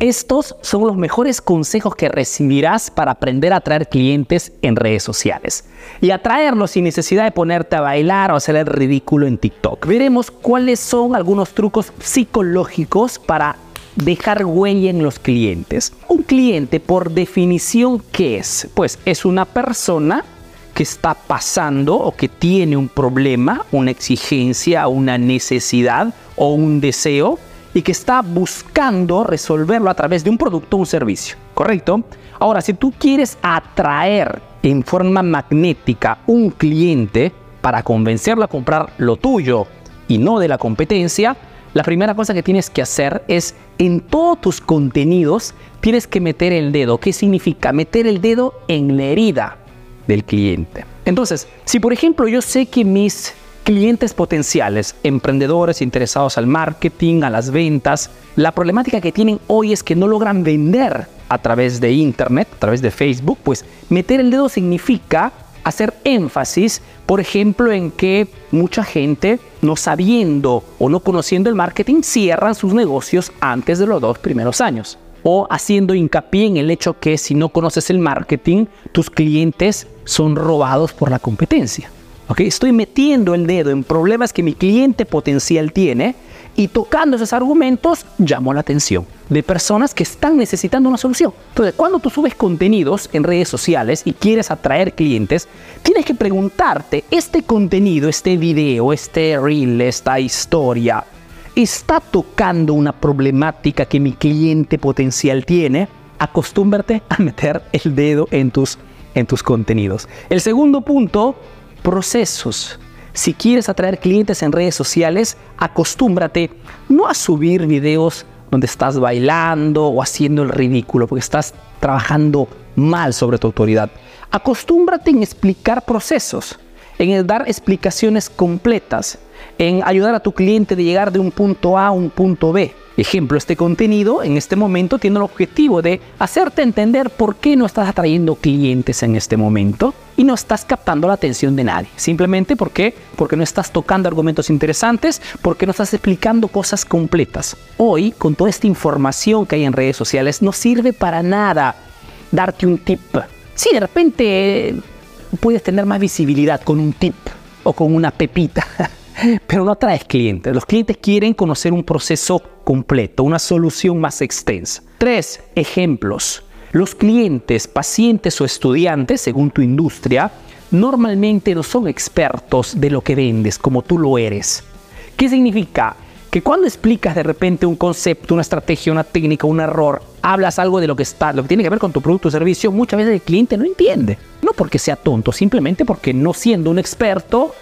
Estos son los mejores consejos que recibirás para aprender a atraer clientes en redes sociales y atraerlos sin necesidad de ponerte a bailar o hacer el ridículo en TikTok. Veremos cuáles son algunos trucos psicológicos para dejar huella en los clientes. Un cliente, por definición, ¿qué es? Pues es una persona que está pasando o que tiene un problema, una exigencia, una necesidad o un deseo y que está buscando resolverlo a través de un producto o un servicio, ¿correcto? Ahora, si tú quieres atraer en forma magnética un cliente para convencerlo a comprar lo tuyo y no de la competencia, la primera cosa que tienes que hacer es en todos tus contenidos tienes que meter el dedo. ¿Qué significa? Meter el dedo en la herida del cliente. Entonces, si por ejemplo yo sé que mis clientes potenciales, emprendedores interesados al marketing, a las ventas, la problemática que tienen hoy es que no logran vender a través de Internet, a través de Facebook, pues meter el dedo significa hacer énfasis, por ejemplo, en que mucha gente, no sabiendo o no conociendo el marketing, cierran sus negocios antes de los dos primeros años. O haciendo hincapié en el hecho que si no conoces el marketing, tus clientes son robados por la competencia. Estoy metiendo el dedo en problemas que mi cliente potencial tiene y tocando esos argumentos llamo la atención de personas que están necesitando una solución. Entonces, cuando tú subes contenidos en redes sociales y quieres atraer clientes, tienes que preguntarte, ¿este contenido, este video, este reel, esta historia, está tocando una problemática que mi cliente potencial tiene? Acostúmbrate a meter el dedo en tus, en tus contenidos. El segundo punto procesos. Si quieres atraer clientes en redes sociales, acostúmbrate no a subir videos donde estás bailando o haciendo el ridículo, porque estás trabajando mal sobre tu autoridad. Acostúmbrate en explicar procesos, en dar explicaciones completas, en ayudar a tu cliente de llegar de un punto A a un punto B. Ejemplo, este contenido en este momento tiene el objetivo de hacerte entender por qué no estás atrayendo clientes en este momento y no estás captando la atención de nadie. Simplemente porque, porque no estás tocando argumentos interesantes, porque no estás explicando cosas completas. Hoy, con toda esta información que hay en redes sociales, no sirve para nada darte un tip. Si de repente puedes tener más visibilidad con un tip o con una pepita, pero no atraes clientes. Los clientes quieren conocer un proceso completo, una solución más extensa. Tres ejemplos. Los clientes, pacientes o estudiantes, según tu industria, normalmente no son expertos de lo que vendes como tú lo eres. ¿Qué significa? Que cuando explicas de repente un concepto, una estrategia, una técnica, un error, hablas algo de lo que está, lo que tiene que ver con tu producto o servicio, muchas veces el cliente no entiende. No porque sea tonto, simplemente porque no siendo un experto,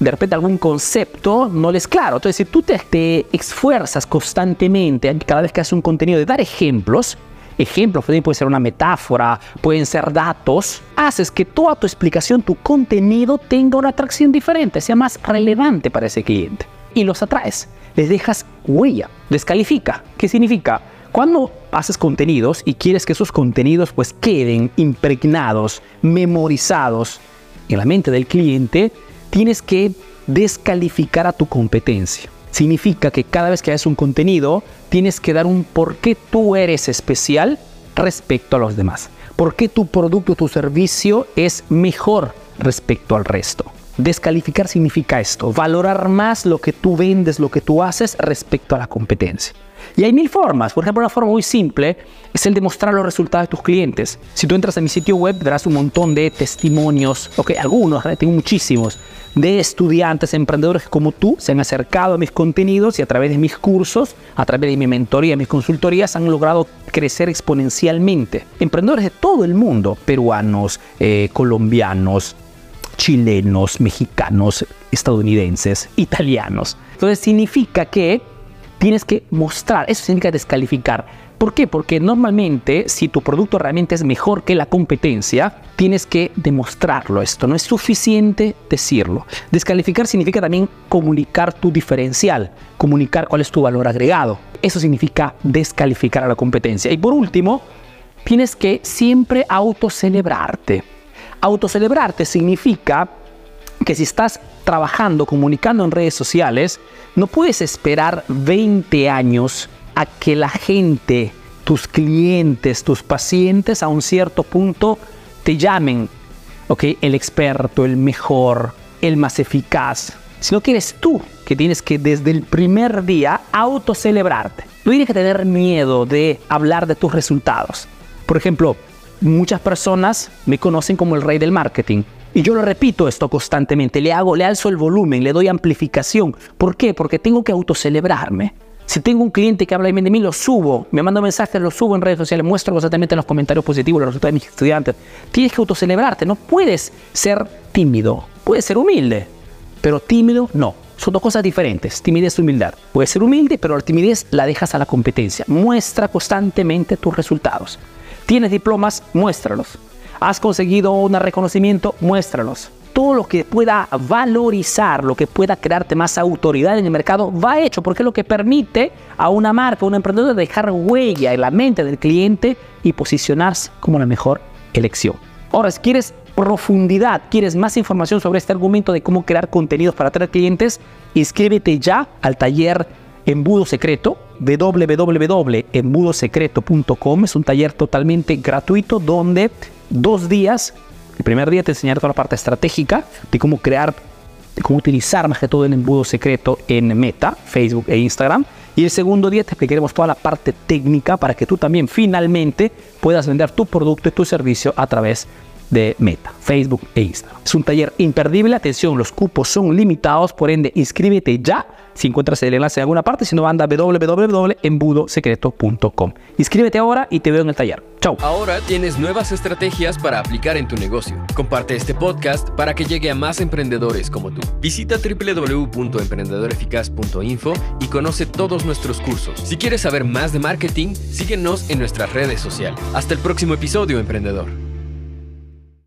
de repente algún concepto no les claro. Entonces, si tú te, te esfuerzas constantemente cada vez que haces un contenido de dar ejemplos, ejemplos pueden ser una metáfora, pueden ser datos, haces que toda tu explicación, tu contenido tenga una atracción diferente, sea más relevante para ese cliente. Y los atraes, les dejas huella, descalifica. ¿Qué significa? Cuando haces contenidos y quieres que esos contenidos pues queden impregnados, memorizados en la mente del cliente, tienes que descalificar a tu competencia. Significa que cada vez que haces un contenido, tienes que dar un por qué tú eres especial respecto a los demás. ¿Por qué tu producto tu servicio es mejor respecto al resto? Descalificar significa esto, valorar más lo que tú vendes, lo que tú haces respecto a la competencia. Y hay mil formas. Por ejemplo, una forma muy simple es el de mostrar los resultados de tus clientes. Si tú entras a mi sitio web, verás un montón de testimonios, ok, algunos, tengo muchísimos, de estudiantes, emprendedores como tú, se han acercado a mis contenidos y a través de mis cursos, a través de mi mentoría, mis consultorías, han logrado crecer exponencialmente. Emprendedores de todo el mundo, peruanos, eh, colombianos, chilenos, mexicanos, estadounidenses, italianos. Entonces significa que tienes que mostrar, eso significa descalificar. ¿Por qué? Porque normalmente si tu producto realmente es mejor que la competencia, tienes que demostrarlo esto. No es suficiente decirlo. Descalificar significa también comunicar tu diferencial, comunicar cuál es tu valor agregado. eso significa descalificar a la competencia. Y por último, tienes que siempre autocelebrarte. Autocelebrarte significa que si estás trabajando, comunicando en redes sociales, no puedes esperar 20 años a que la gente, tus clientes, tus pacientes a un cierto punto te llamen, ¿ok? El experto, el mejor, el más eficaz. Sino que eres tú que tienes que desde el primer día autocelebrarte. No tienes que tener miedo de hablar de tus resultados. Por ejemplo, muchas personas me conocen como el rey del marketing. Y yo lo repito esto constantemente, le hago, le alzo el volumen, le doy amplificación. ¿Por qué? Porque tengo que autocelebrarme. Si tengo un cliente que habla bien de mí, lo subo, me manda mensajes, lo subo en redes sociales, muestro constantemente en los comentarios positivos los resultados de mis estudiantes. Tienes que autocelebrarte, no puedes ser tímido, puedes ser humilde, pero tímido no. Son dos cosas diferentes, timidez y humildad. Puedes ser humilde, pero la timidez la dejas a la competencia. Muestra constantemente tus resultados. ¿Tienes diplomas? Muéstralos. ¿Has conseguido un reconocimiento? Muéstralos. Todo lo que pueda valorizar, lo que pueda crearte más autoridad en el mercado, va hecho, porque es lo que permite a una marca, a un emprendedor dejar huella en la mente del cliente y posicionarse como la mejor elección. Ahora, si quieres profundidad, quieres más información sobre este argumento de cómo crear contenidos para atraer clientes, inscríbete ya al taller Embudo Secreto, www.embudosecreto.com. Es un taller totalmente gratuito donde dos días, el primer día te enseñaré toda la parte estratégica de cómo crear, de cómo utilizar más que todo el embudo secreto en Meta, Facebook e Instagram. Y el segundo día te explicaremos toda la parte técnica para que tú también finalmente puedas vender tu producto y tu servicio a través de Meta, Facebook e Instagram. Es un taller imperdible, atención, los cupos son limitados, por ende inscríbete ya si encuentras el enlace en alguna parte, si no anda www.embudosecreto.com. Inscríbete ahora y te veo en el taller. Chao. Ahora tienes nuevas estrategias para aplicar en tu negocio. Comparte este podcast para que llegue a más emprendedores como tú. Visita www.emprendedoreficaz.info y conoce todos nuestros cursos. Si quieres saber más de marketing, síguenos en nuestras redes sociales. Hasta el próximo episodio, emprendedor.